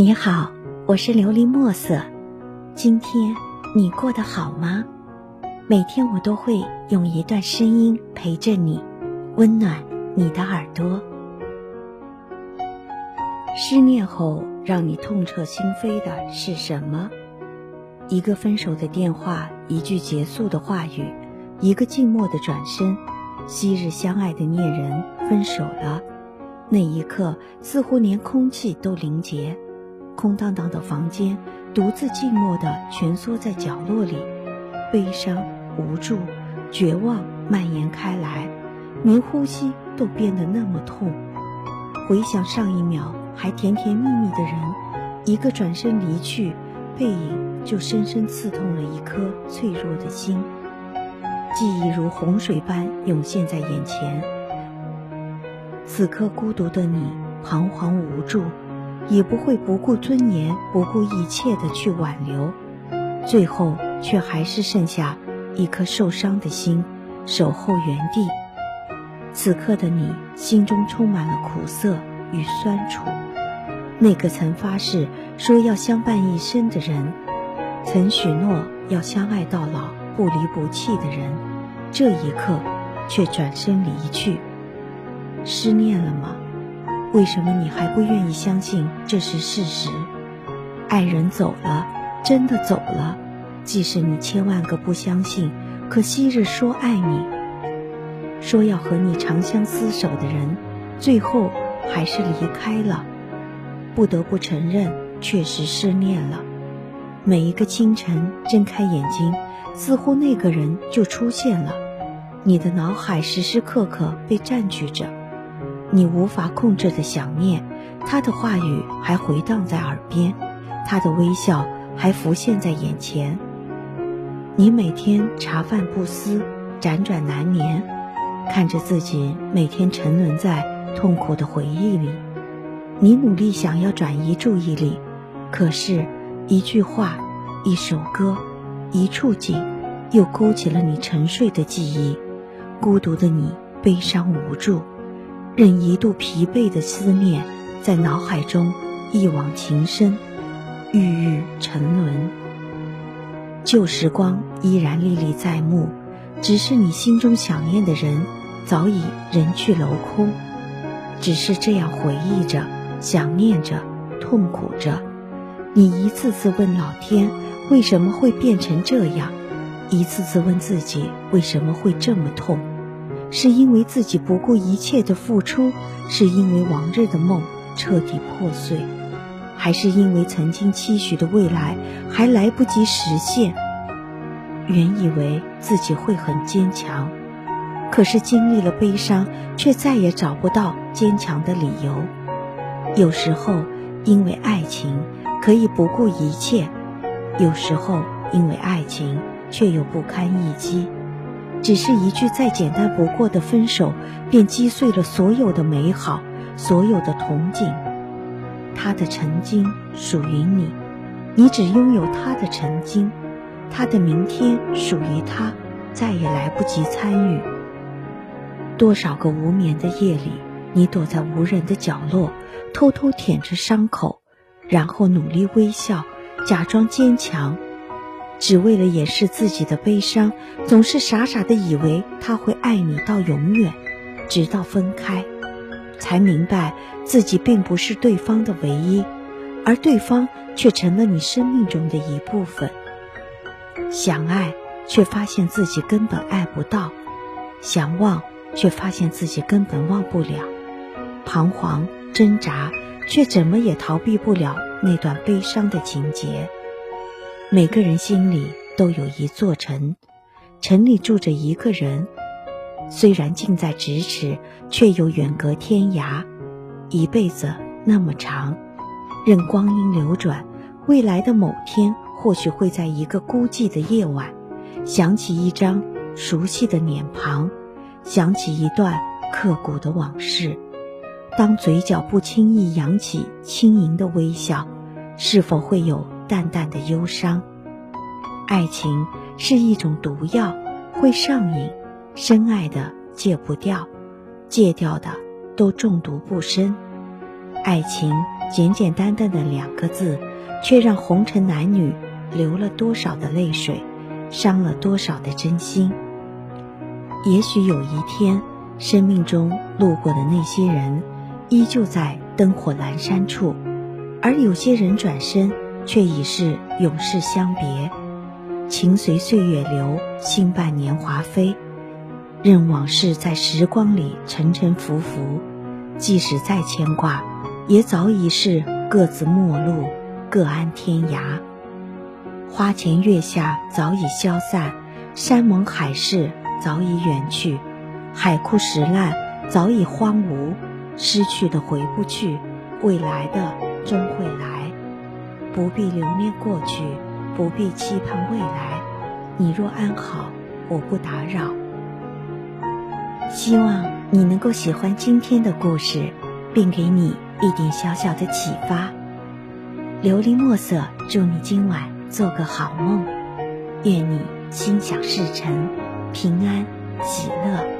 你好，我是琉璃墨色。今天你过得好吗？每天我都会用一段声音陪着你，温暖你的耳朵。失恋后让你痛彻心扉的是什么？一个分手的电话，一句结束的话语，一个静默的转身。昔日相爱的恋人分手了，那一刻似乎连空气都凝结。空荡荡的房间，独自寂寞地蜷缩在角落里，悲伤、无助、绝望蔓延开来，连呼吸都变得那么痛。回想上一秒还甜甜蜜蜜的人，一个转身离去，背影就深深刺痛了一颗脆弱的心。记忆如洪水般涌现在眼前，此刻孤独的你，彷徨无助。也不会不顾尊严、不顾一切的去挽留，最后却还是剩下一颗受伤的心，守候原地。此刻的你，心中充满了苦涩与酸楚。那个曾发誓说要相伴一生的人，曾许诺要相爱到老、不离不弃的人，这一刻却转身离去。失恋了吗？为什么你还不愿意相信这是事实？爱人走了，真的走了。即使你千万个不相信，可昔日说爱你、说要和你长相厮守的人，最后还是离开了。不得不承认，确实失恋了。每一个清晨睁开眼睛，似乎那个人就出现了，你的脑海时时刻刻被占据着。你无法控制的想念，他的话语还回荡在耳边，他的微笑还浮现在眼前。你每天茶饭不思，辗转难眠，看着自己每天沉沦在痛苦的回忆里。你努力想要转移注意力，可是，一句话，一首歌，一处景，又勾起了你沉睡的记忆。孤独的你，悲伤无助。任一度疲惫的思念在脑海中一往情深，郁郁沉沦。旧时光依然历历在目，只是你心中想念的人早已人去楼空。只是这样回忆着，想念着，痛苦着。你一次次问老天为什么会变成这样，一次次问自己为什么会这么痛。是因为自己不顾一切的付出，是因为往日的梦彻底破碎，还是因为曾经期许的未来还来不及实现？原以为自己会很坚强，可是经历了悲伤，却再也找不到坚强的理由。有时候，因为爱情可以不顾一切；有时候，因为爱情却又不堪一击。只是一句再简单不过的分手，便击碎了所有的美好，所有的憧憬。他的曾经属于你，你只拥有他的曾经，他的明天属于他，再也来不及参与。多少个无眠的夜里，你躲在无人的角落，偷偷舔着伤口，然后努力微笑，假装坚强。只为了掩饰自己的悲伤，总是傻傻的以为他会爱你到永远，直到分开，才明白自己并不是对方的唯一，而对方却成了你生命中的一部分。想爱，却发现自己根本爱不到；想忘，却发现自己根本忘不了。彷徨挣扎，却怎么也逃避不了那段悲伤的情节。每个人心里都有一座城，城里住着一个人，虽然近在咫尺，却又远隔天涯。一辈子那么长，任光阴流转，未来的某天，或许会在一个孤寂的夜晚，想起一张熟悉的脸庞，想起一段刻骨的往事。当嘴角不轻易扬起轻盈的微笑，是否会有？淡淡的忧伤，爱情是一种毒药，会上瘾，深爱的戒不掉，戒掉的都中毒不深。爱情简简单单的两个字，却让红尘男女流了多少的泪水，伤了多少的真心。也许有一天，生命中路过的那些人，依旧在灯火阑珊处，而有些人转身，却已是永世相别。情随岁月流，心伴年华飞，任往事在时光里沉沉浮浮。即使再牵挂，也早已是各自陌路，各安天涯。花前月下早已消散，山盟海誓早已远去，海枯石烂早已荒芜。失去的回不去，未来的终会来。不必留恋过去。不必期盼未来，你若安好，我不打扰。希望你能够喜欢今天的故事，并给你一点小小的启发。琉璃墨色，祝你今晚做个好梦，愿你心想事成，平安喜乐。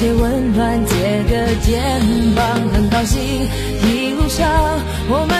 借温暖，借个肩膀，很高兴一路上我们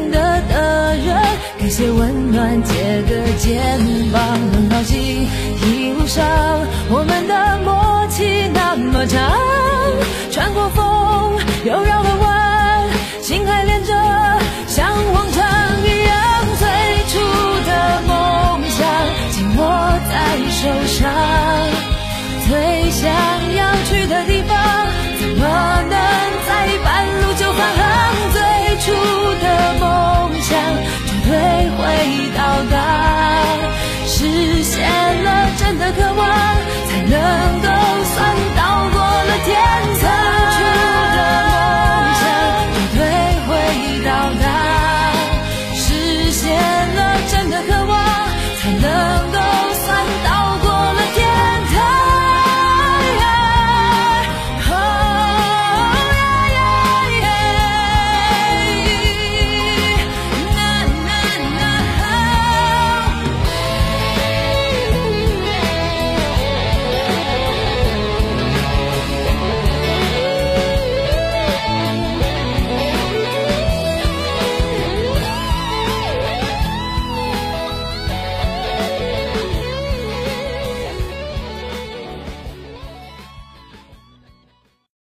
暖借个肩膀，能抱紧一路上我们的默契。那么长，穿过风又绕了弯，心还连着。像往常一样，最初的梦想紧握在手上。